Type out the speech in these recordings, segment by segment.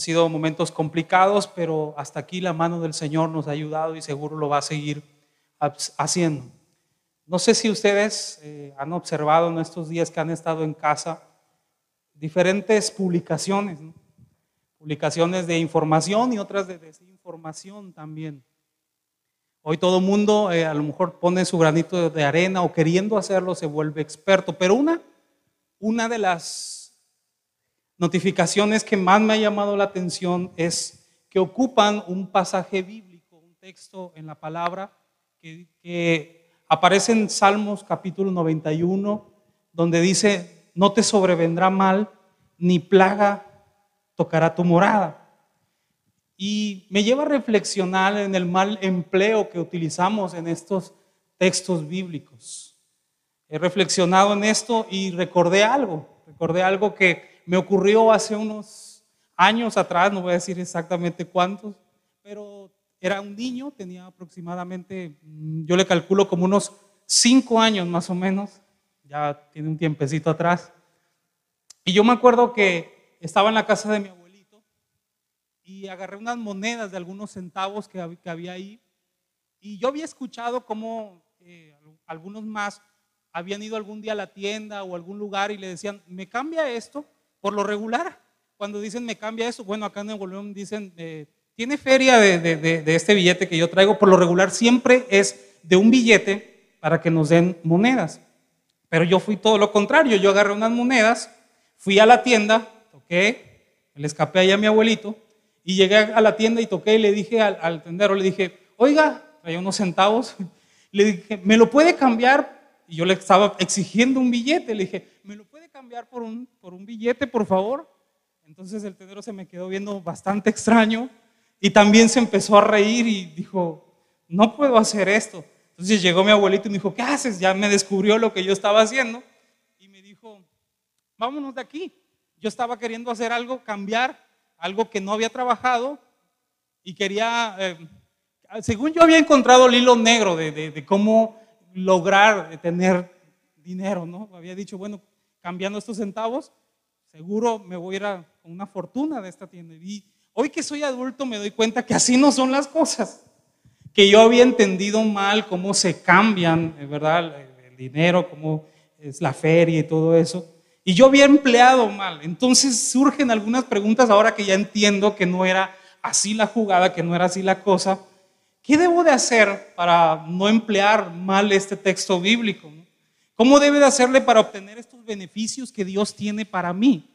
Han sido momentos complicados, pero hasta aquí la mano del Señor nos ha ayudado y seguro lo va a seguir haciendo. No sé si ustedes eh, han observado en estos días que han estado en casa diferentes publicaciones, publicaciones de información y otras de desinformación también. Hoy todo mundo eh, a lo mejor pone su granito de arena o queriendo hacerlo se vuelve experto, pero una, una de las notificaciones que más me ha llamado la atención es que ocupan un pasaje bíblico, un texto en la palabra que, aparece en Salmos capítulo 91, donde dice, no te sobrevendrá mal, ni plaga tocará tu morada. Y me lleva a reflexionar en el mal empleo que utilizamos en estos textos bíblicos. He reflexionado en esto y recordé algo, recordé algo que me ocurrió hace unos años atrás, no voy a decir exactamente cuántos, pero era un niño, tenía aproximadamente, mm, yo le calculo como unos cinco años más o menos, ya tiene un tiempecito atrás. Y yo me acuerdo que estaba en la casa de mi abuelo y agarré unas monedas de algunos centavos que, había ahí. Y yo había escuchado cómo eh, algunos más habían ido algún día a la tienda o algún lugar y le decían, me cambia esto por lo regular. Cuando dicen me cambia eso, bueno, acá en Nuevo León dicen, eh, tiene feria de, de, este billete que yo traigo, por lo regular siempre es de un billete para que nos den monedas. Pero yo fui todo lo contrario, yo agarré unas monedas, fui a la tienda, toqué, le escapé ahí a mi abuelito y llegué a la tienda y toqué y le dije al, tendero, le dije, oiga, traía unos centavos. Le dije, ¿me lo puede cambiar? Y yo le estaba exigiendo un billete. Le dije, ¿me lo cambiar por un, por un billete, por favor? Entonces el tendero se me quedó viendo bastante extraño y también se empezó a reír y dijo, no puedo hacer esto. Entonces llegó mi abuelito y me dijo, ¿qué haces? Ya me descubrió lo que yo estaba haciendo y me dijo, vámonos de aquí. Yo estaba queriendo hacer algo, cambiar algo que no había trabajado y quería, eh, según yo había encontrado el hilo negro de, cómo lograr tener dinero, ¿no? Había dicho, bueno, cambiando estos centavos, seguro me voy a ir a una fortuna de esta tienda. Y hoy que soy adulto me doy cuenta que así no son las cosas, que yo había entendido mal cómo se cambian, ¿verdad? El dinero, cómo es la feria y todo eso. Y yo había empleado mal. Entonces surgen algunas preguntas ahora que ya entiendo que no era así la jugada, que no era así la cosa. ¿Qué debo de hacer para no emplear mal este texto bíblico? ¿Cómo debe de hacerle para obtener estos beneficios que Dios tiene para mí?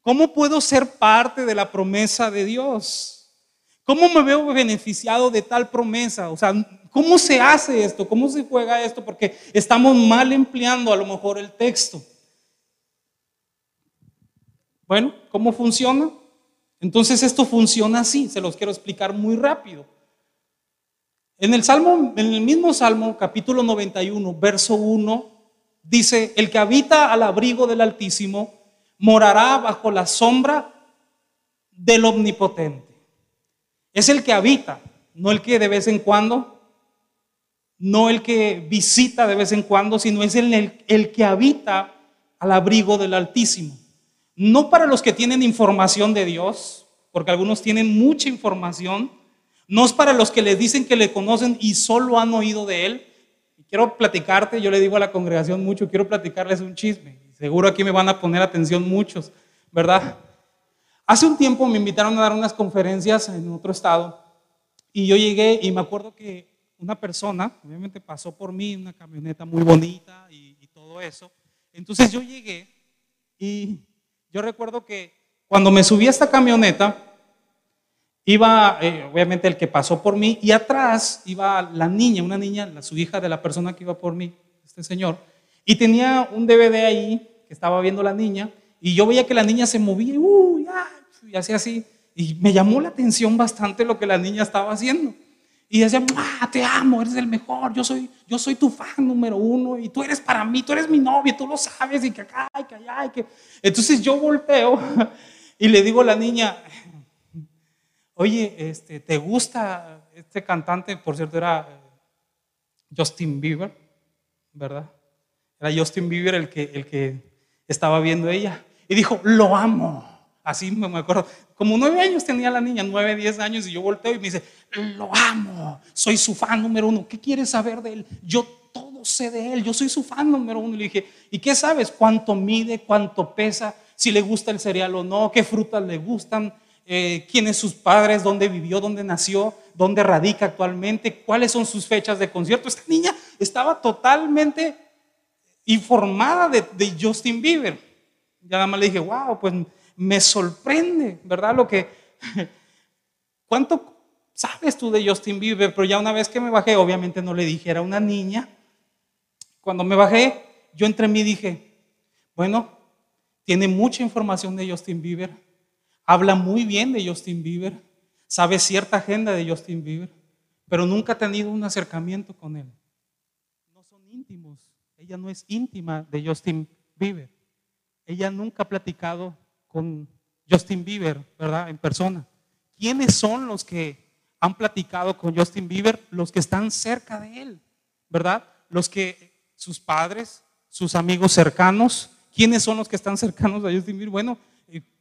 ¿Cómo puedo ser parte de la promesa de Dios? ¿Cómo me veo beneficiado de tal promesa? O sea, ¿cómo se hace esto? ¿Cómo se juega esto? Porque estamos mal empleando a lo mejor el texto. Bueno, ¿cómo funciona? Entonces esto funciona así, se los quiero explicar muy rápido. En el Salmo, en el mismo Salmo, capítulo 91, verso 1, dice, el que habita al abrigo del Altísimo morará bajo la sombra del Omnipotente. Es el que habita, no el que de vez en cuando, no el que visita de vez en cuando, sino es el, el que habita al abrigo del Altísimo no para los que tienen información de Dios, porque algunos tienen mucha información, no es para los que les dicen que le conocen y solo han oído de Él. Quiero platicarte, yo le digo a la congregación mucho, quiero platicarles un chisme. Seguro aquí me van a poner atención muchos, ¿verdad? Hace un tiempo me invitaron a dar unas conferencias en otro estado y yo llegué y me acuerdo que una persona, obviamente pasó por mí, una camioneta muy bonita y, y todo eso. Entonces yo llegué y yo recuerdo que cuando me subí a esta camioneta, iba eh, obviamente el que pasó por mí y atrás iba la niña, una niña, la, su hija de la persona que iba por mí, este señor, y tenía un DVD ahí que estaba viendo la niña y yo veía que la niña se movía y hacía así y me llamó la atención bastante lo que la niña estaba haciendo. Y decía, te amo, eres el mejor, yo soy, yo soy tu fan número uno y tú eres para mí, tú eres mi novia, tú lo sabes y que acá y que allá y que... Entonces yo volteo y le digo a la niña, oye, este, ¿te gusta este cantante? Por cierto, era Justin Bieber, ¿verdad? Era Justin Bieber el que, el que estaba viendo ella. Y dijo, lo amo, Así me acuerdo. Como nueve años tenía la niña, nueve, diez años, y yo volteo y me dice, lo amo, soy su fan número uno. ¿Qué quieres saber de él? Yo todo sé de él, yo soy su fan número uno. Y le dije, ¿y qué sabes? ¿Cuánto mide? ¿Cuánto pesa? Si le gusta el cereal o no, qué frutas le gustan, eh, quiénes sus padres, dónde vivió, dónde nació, dónde radica actualmente, cuáles son sus fechas de concierto. Esta niña estaba totalmente informada de, de Justin Bieber. Ya nada más le dije, wow, pues me sorprende, ¿verdad? Lo que, ¿cuánto sabes tú de Justin Bieber? Pero ya una vez que me bajé, obviamente no le dije, era una niña. Cuando me bajé, yo entre mí dije, bueno, tiene mucha información de Justin Bieber, habla muy bien de Justin Bieber, sabe cierta agenda de Justin Bieber, pero nunca ha tenido un acercamiento con él. No son íntimos, ella no es íntima de Justin Bieber. Ella nunca ha platicado con Justin Bieber, ¿verdad? En persona. ¿Quiénes son los que han platicado con Justin Bieber? Los que están cerca de él, ¿verdad? Los que, sus padres, sus amigos cercanos. ¿Quiénes son los que están cercanos a Justin Bieber? Bueno,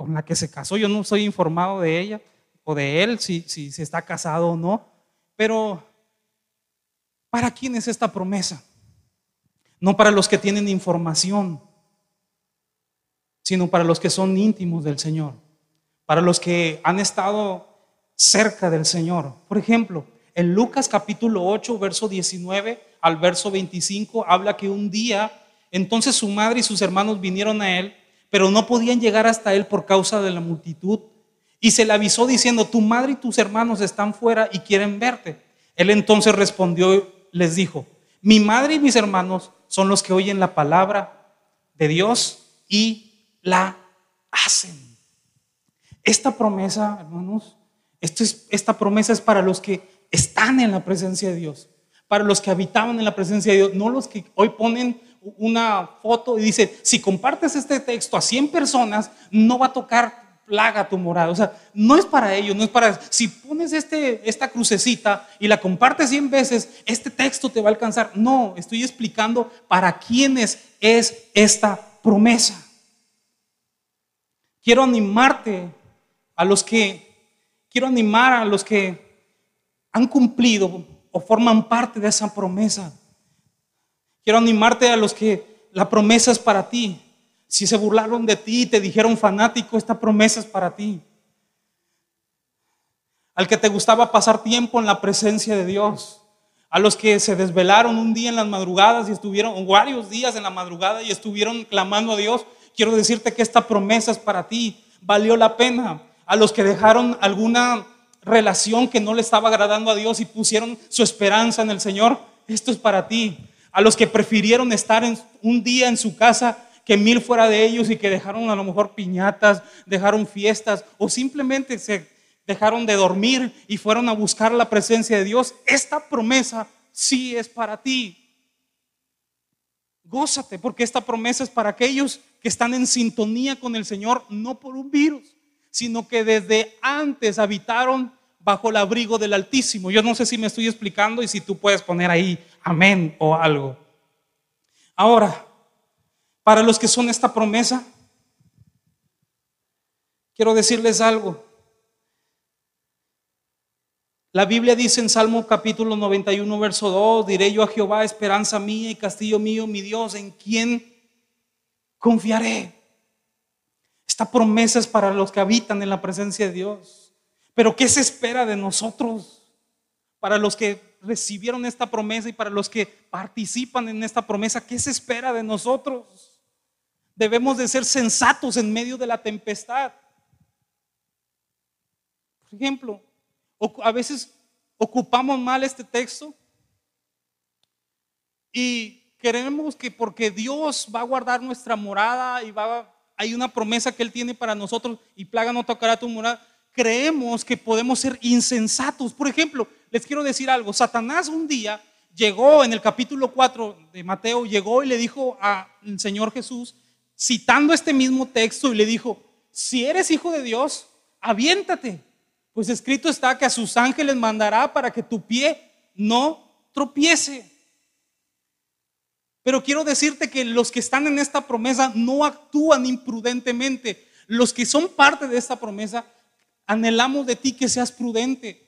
con la que se casó, yo no soy informado de ella o de él, si, si, si está casado o no. Pero, ¿para quién es esta promesa? No para los que tienen información, sino para los que son íntimos del Señor, para los que han estado cerca del Señor. Por ejemplo, en Lucas capítulo 8, verso 19 al verso 25, habla que un día entonces su madre y sus hermanos vinieron a él, pero no podían llegar hasta él por causa de la multitud. Y se le avisó diciendo, tu madre y tus hermanos están fuera y quieren verte. Él entonces respondió, les dijo, mi madre y mis hermanos son los que oyen la palabra de Dios y la hacen. Esta promesa, hermanos, esta promesa es para los que están en la presencia de Dios, para los que habitaban en la presencia de Dios, no los que hoy ponen una foto y dicen, si compartes este texto a 100 personas, no va a tocar plaga tu morada. O sea, no es para ellos, no es para... Si pones este, esta crucecita y la compartes 100 veces, este texto te va a alcanzar. No, estoy explicando para quiénes es esta promesa. Quiero animarte a los que, quiero animar a los que han cumplido o forman parte de esa promesa. Quiero animarte a los que la promesa es para ti. Si se burlaron de ti y te dijeron fanático, esta promesa es para ti. Al que te gustaba pasar tiempo en la presencia de Dios. A los que se desvelaron un día en las madrugadas y estuvieron varios días en la madrugada y estuvieron clamando a Dios quiero decirte que esta promesa es para ti. Valió la pena. A los que dejaron alguna relación que no le estaba agradando a Dios y pusieron su esperanza en el Señor, esto es para ti. A los que prefirieron estar un día en su casa que mil fuera de ellos y que dejaron a lo mejor piñatas, dejaron fiestas o simplemente se dejaron de dormir y fueron a buscar la presencia de Dios, esta promesa sí es para ti. Gózate, porque esta promesa es para aquellos que están en sintonía con el Señor, no por un virus, sino que desde antes habitaron bajo el abrigo del Altísimo. Yo no sé si me estoy explicando y si tú puedes poner ahí amén o algo. Ahora, para los que son esta promesa, quiero decirles algo. La Biblia dice en Salmo capítulo 91, verso 2, diré yo a Jehová, esperanza mía y castillo mío, mi Dios, en quien confiaré. Esta promesa es para los que habitan en la presencia de Dios. Pero ¿qué se espera de nosotros? Para los que recibieron esta promesa y para los que participan en esta promesa, ¿qué se espera de nosotros? Debemos de ser sensatos en medio de la tempestad. Por ejemplo, a veces ocupamos mal este texto y queremos que porque Dios va a guardar nuestra morada y va hay una promesa que Él tiene para nosotros y plaga no tocará tu morada, creemos que podemos ser insensatos. Por ejemplo, les quiero decir algo, Satanás un día llegó en el capítulo 4 de Mateo, llegó y le dijo al Señor Jesús, citando este mismo texto, y le dijo, si eres hijo de Dios, aviéntate, pues escrito está que a sus ángeles mandará para que tu pie no tropiece. Pero quiero decirte que los que están en esta promesa no actúan imprudentemente. Los que son parte de esta promesa, anhelamos de ti que seas prudente.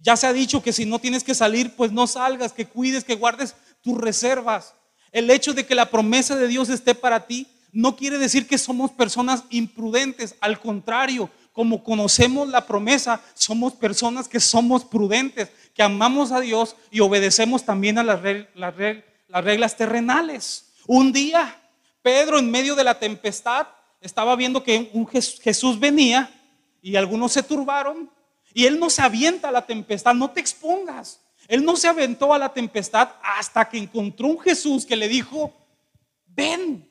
Ya se ha dicho que si no tienes que salir, pues no salgas, que cuides, que guardes tus reservas. El hecho de que la promesa de Dios esté para ti no quiere decir que somos personas imprudentes. Al contrario, como conocemos la promesa, somos personas que somos prudentes, que amamos a Dios y obedecemos también a las, reglas terrenales. Un día, Pedro en medio de la tempestad estaba viendo que un Jesús venía y algunos se turbaron y él no se avienta a la tempestad, no te expongas. Él no se aventó a la tempestad hasta que encontró un Jesús que le dijo, ven.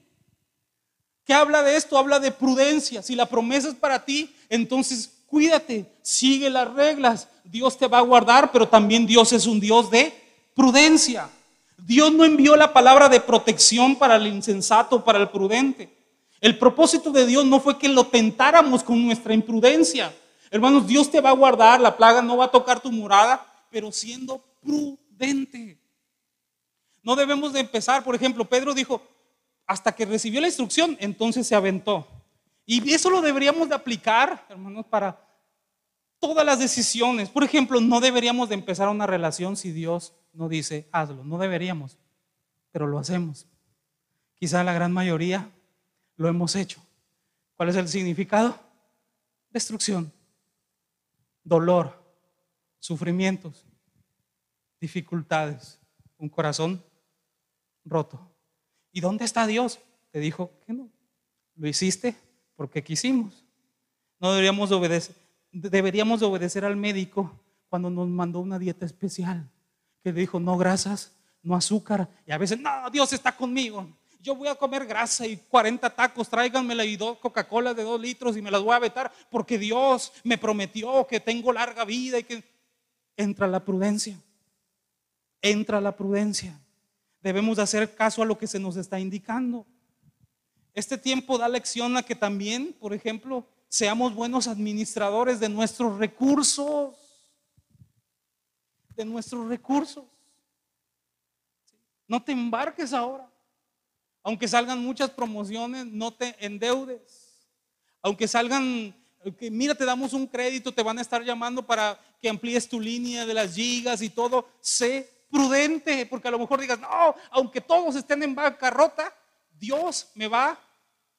¿Qué habla de esto? Habla de prudencia. Si la promesa es para ti, entonces cuídate, sigue las reglas. Dios te va a guardar, pero también Dios es un Dios de prudencia. Dios no envió la palabra de protección para el insensato, para el prudente. El propósito de Dios no fue que lo tentáramos con nuestra imprudencia. Hermanos, Dios te va a guardar, la plaga no va a tocar tu morada, pero siendo prudente. No debemos de empezar, por ejemplo, Pedro dijo, hasta que recibió la instrucción, entonces se aventó. Y eso lo deberíamos de aplicar, hermanos, para todas las decisiones. Por ejemplo, no deberíamos de empezar una relación si Dios no dice, hazlo. No deberíamos, pero lo hacemos. Quizá la gran mayoría lo hemos hecho. ¿Cuál es el significado? Destrucción, dolor, sufrimientos, dificultades, un corazón roto. ¿Y dónde está Dios? Te dijo que no. Lo hiciste porque quisimos. No deberíamos obedecer, deberíamos obedecer al médico cuando nos mandó una dieta especial, que dijo no grasas, no azúcar. Y a veces, no, Dios está conmigo. Yo voy a comer grasa y 40 tacos, tráiganmela y dos Coca-Cola de dos litros y me las voy a vetar porque Dios me prometió que tengo larga vida y que entra la prudencia entra la prudencia. Debemos hacer caso a lo que se nos está indicando. Este tiempo da lección a que también, por ejemplo, seamos buenos administradores de nuestros recursos. De nuestros recursos. No te embarques ahora. Aunque salgan muchas promociones, no te endeudes. Aunque salgan, mira, te damos un crédito, te van a estar llamando para que amplíes tu línea de las gigas y todo. Sé prudente, porque a lo mejor digas, no, aunque todos estén en bancarrota, Dios me va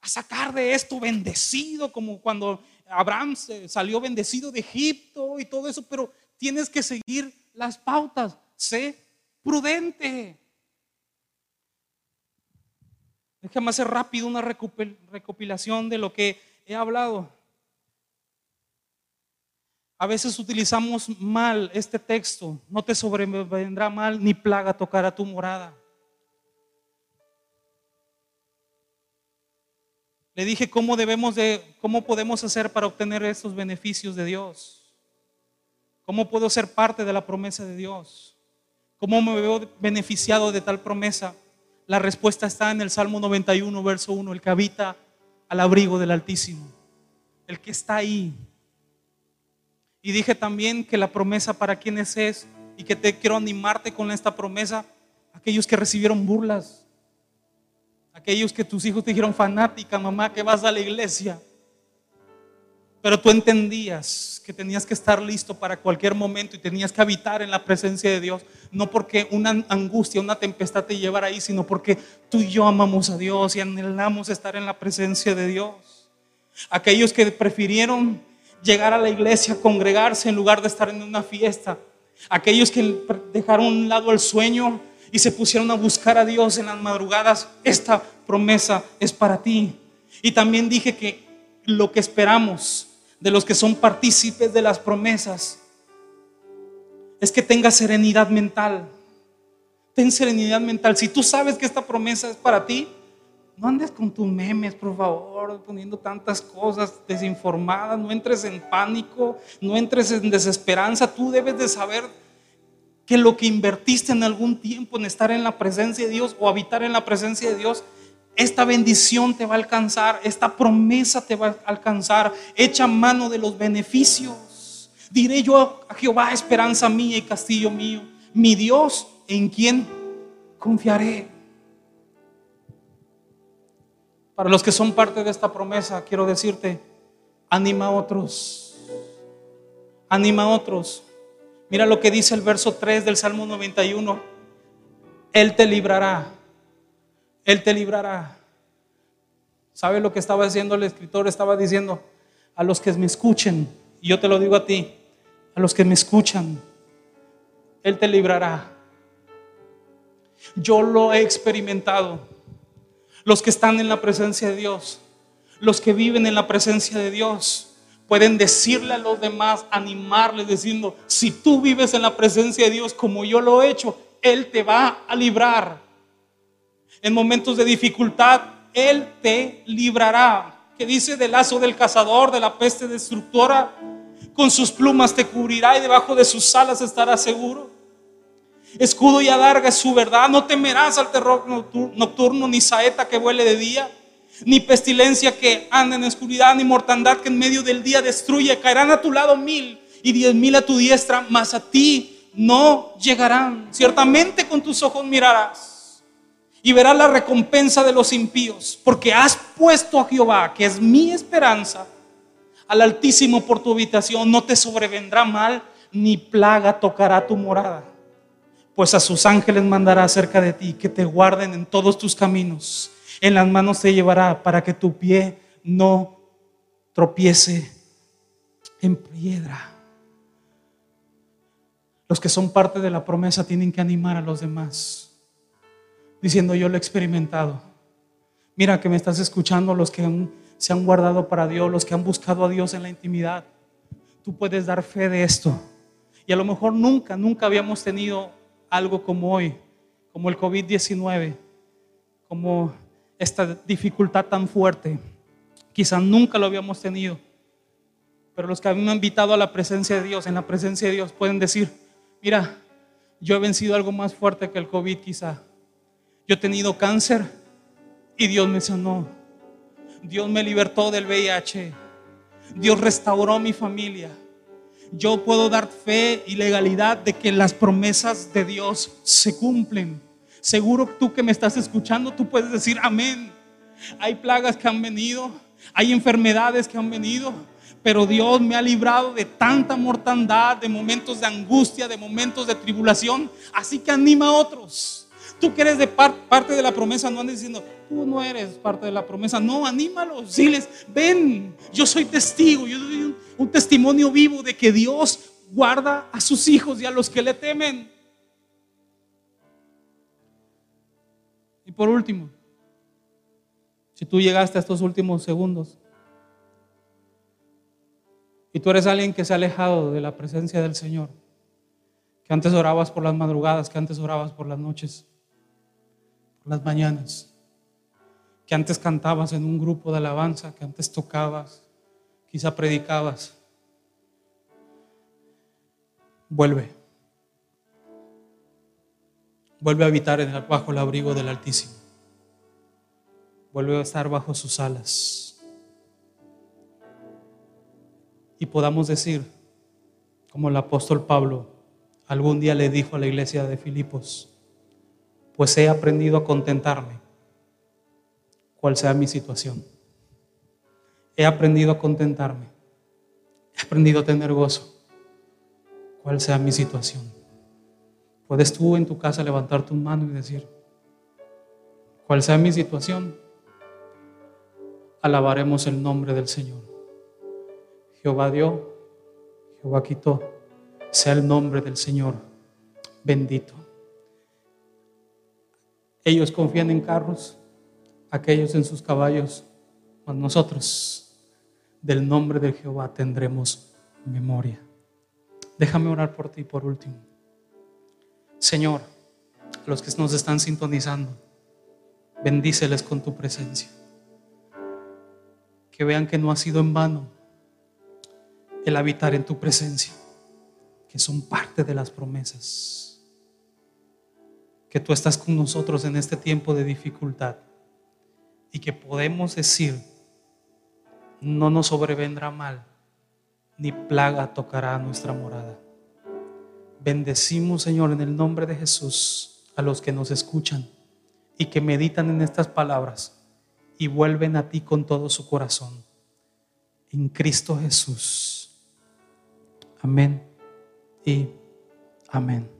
a sacar de esto bendecido, como cuando Abraham salió bendecido de Egipto y todo eso, pero tienes que seguir las pautas, sé prudente. Déjame hacer rápido una recopilación de lo que he hablado. A veces utilizamos mal este texto, no te sobrevendrá mal ni plaga tocar a tu morada. Le dije cómo debemos de, cómo podemos hacer para obtener estos beneficios de Dios. ¿Cómo puedo ser parte de la promesa de Dios? ¿Cómo me veo beneficiado de tal promesa? La respuesta está en el Salmo 91, verso 1, el que habita al abrigo del Altísimo, el que está ahí y dije también que la promesa para quienes es y que te quiero animarte con esta promesa, aquellos que recibieron burlas, aquellos que tus hijos te dijeron fanática, mamá, que vas a la iglesia. Pero tú entendías que tenías que estar listo para cualquier momento y tenías que habitar en la presencia de Dios, no porque una angustia, una tempestad te llevara ahí, sino porque tú y yo amamos a Dios y anhelamos estar en la presencia de Dios. Aquellos que prefirieron llegar a la iglesia, congregarse en lugar de estar en una fiesta. Aquellos que dejaron a un lado el sueño y se pusieron a buscar a Dios en las madrugadas, esta promesa es para ti. Y también dije que lo que esperamos de los que son partícipes de las promesas es que tengas serenidad mental. Ten serenidad mental. Si tú sabes que esta promesa es para ti, no andes con tus memes, por favor, poniendo tantas cosas desinformadas, no entres en pánico, no entres en desesperanza, tú debes de saber que lo que invertiste en algún tiempo en estar en la presencia de Dios o habitar en la presencia de Dios, esta bendición te va a alcanzar, esta promesa te va a alcanzar, echa mano de los beneficios. Diré yo a Jehová, esperanza mía y castillo mío, mi Dios en quien confiaré. Para los que son parte de esta promesa, quiero decirte, anima a otros. Anima a otros. Mira lo que dice el verso 3 del Salmo 91. Él te librará. Él te librará. ¿Sabe lo que estaba diciendo el escritor? Estaba diciendo a los que me escuchen, y yo te lo digo a ti, a los que me escuchan, Él te librará. Yo lo he experimentado los que están en la presencia de Dios, los que viven en la presencia de Dios, pueden decirle a los demás, animarles diciendo, si tú vives en la presencia de Dios como yo lo he hecho, Él te va a librar. En momentos de dificultad, Él te librará. Que dice del lazo del cazador, de la peste destructora, con sus plumas te cubrirá y debajo de sus alas estarás seguro. Escudo y adarga es su verdad. No temerás al terror nocturno, ni saeta que vuele de día, ni pestilencia que anda en oscuridad, ni mortandad que en medio del día destruye. Caerán a tu lado mil y diez mil a tu diestra, mas a ti no llegarán. Ciertamente con tus ojos mirarás y verás la recompensa de los impíos, porque has puesto a Jehová, que es mi esperanza, al Altísimo por tu habitación. No te sobrevendrá mal, ni plaga tocará tu morada pues a sus ángeles mandará cerca de ti que te guarden en todos tus caminos. En las manos te llevará para que tu pie no tropiece en piedra. Los que son parte de la promesa tienen que animar a los demás, diciendo yo lo he experimentado. Mira que me estás escuchando los que se han guardado para Dios, los que han buscado a Dios en la intimidad. Tú puedes dar fe de esto. Y a lo mejor nunca, nunca habíamos tenido algo como hoy, como el COVID-19, como esta dificultad tan fuerte. Quizás nunca lo habíamos tenido, pero los que han invitado a la presencia de Dios, en la presencia de Dios, pueden decir, mira, yo he vencido algo más fuerte que el COVID quizá. Yo he tenido cáncer y Dios me sanó. Dios me libertó del VIH. Dios restauró mi familia yo puedo dar fe y legalidad de que las promesas de Dios se cumplen. Seguro tú que me estás escuchando, tú puedes decir amén. Hay plagas que han venido, hay enfermedades que han venido, pero Dios me ha librado de tanta mortandad, de momentos de angustia, de momentos de tribulación. Así que anima a otros. Tú que eres de parte de la promesa, no andes diciendo, tú no eres parte de la promesa. No, anímalos, diles, ven, yo soy testigo, yo soy un, testimonio vivo de que Dios guarda a sus hijos y a los que le temen. Y por último, si tú llegaste a estos últimos segundos y tú eres alguien que se ha alejado de la presencia del Señor, que antes orabas por las madrugadas, que antes orabas por las noches, las mañanas, que antes cantabas en un grupo de alabanza, que antes tocabas, quizá predicabas. Vuelve. Vuelve a habitar en el, bajo el abrigo del Altísimo. Vuelve a estar bajo sus alas. Y podamos decir, como el apóstol Pablo algún día le dijo a la iglesia de Filipos, pues he aprendido a contentarme, cual sea mi situación. He aprendido a contentarme. He aprendido a tener gozo. Cual sea mi situación. Puedes tú en tu casa levantar tu mano y decir, cual sea mi situación, alabaremos el nombre del Señor. Jehová dio, Jehová quitó, sea el nombre del Señor bendito. Ellos confían en carros, aquellos en sus caballos, mas nosotros del nombre de Jehová tendremos memoria. Déjame orar por ti por último. Señor, los que nos están sintonizando, bendíceles con tu presencia. Que vean que no ha sido en vano el habitar en tu presencia, que son parte de las promesas. Que tú estás con nosotros en este tiempo de dificultad y que podemos decir, no nos sobrevendrá mal, ni plaga tocará nuestra morada. Bendecimos, Señor, en el nombre de Jesús a los que nos escuchan y que meditan en estas palabras y vuelven a ti con todo su corazón. En Cristo Jesús. Amén y amén.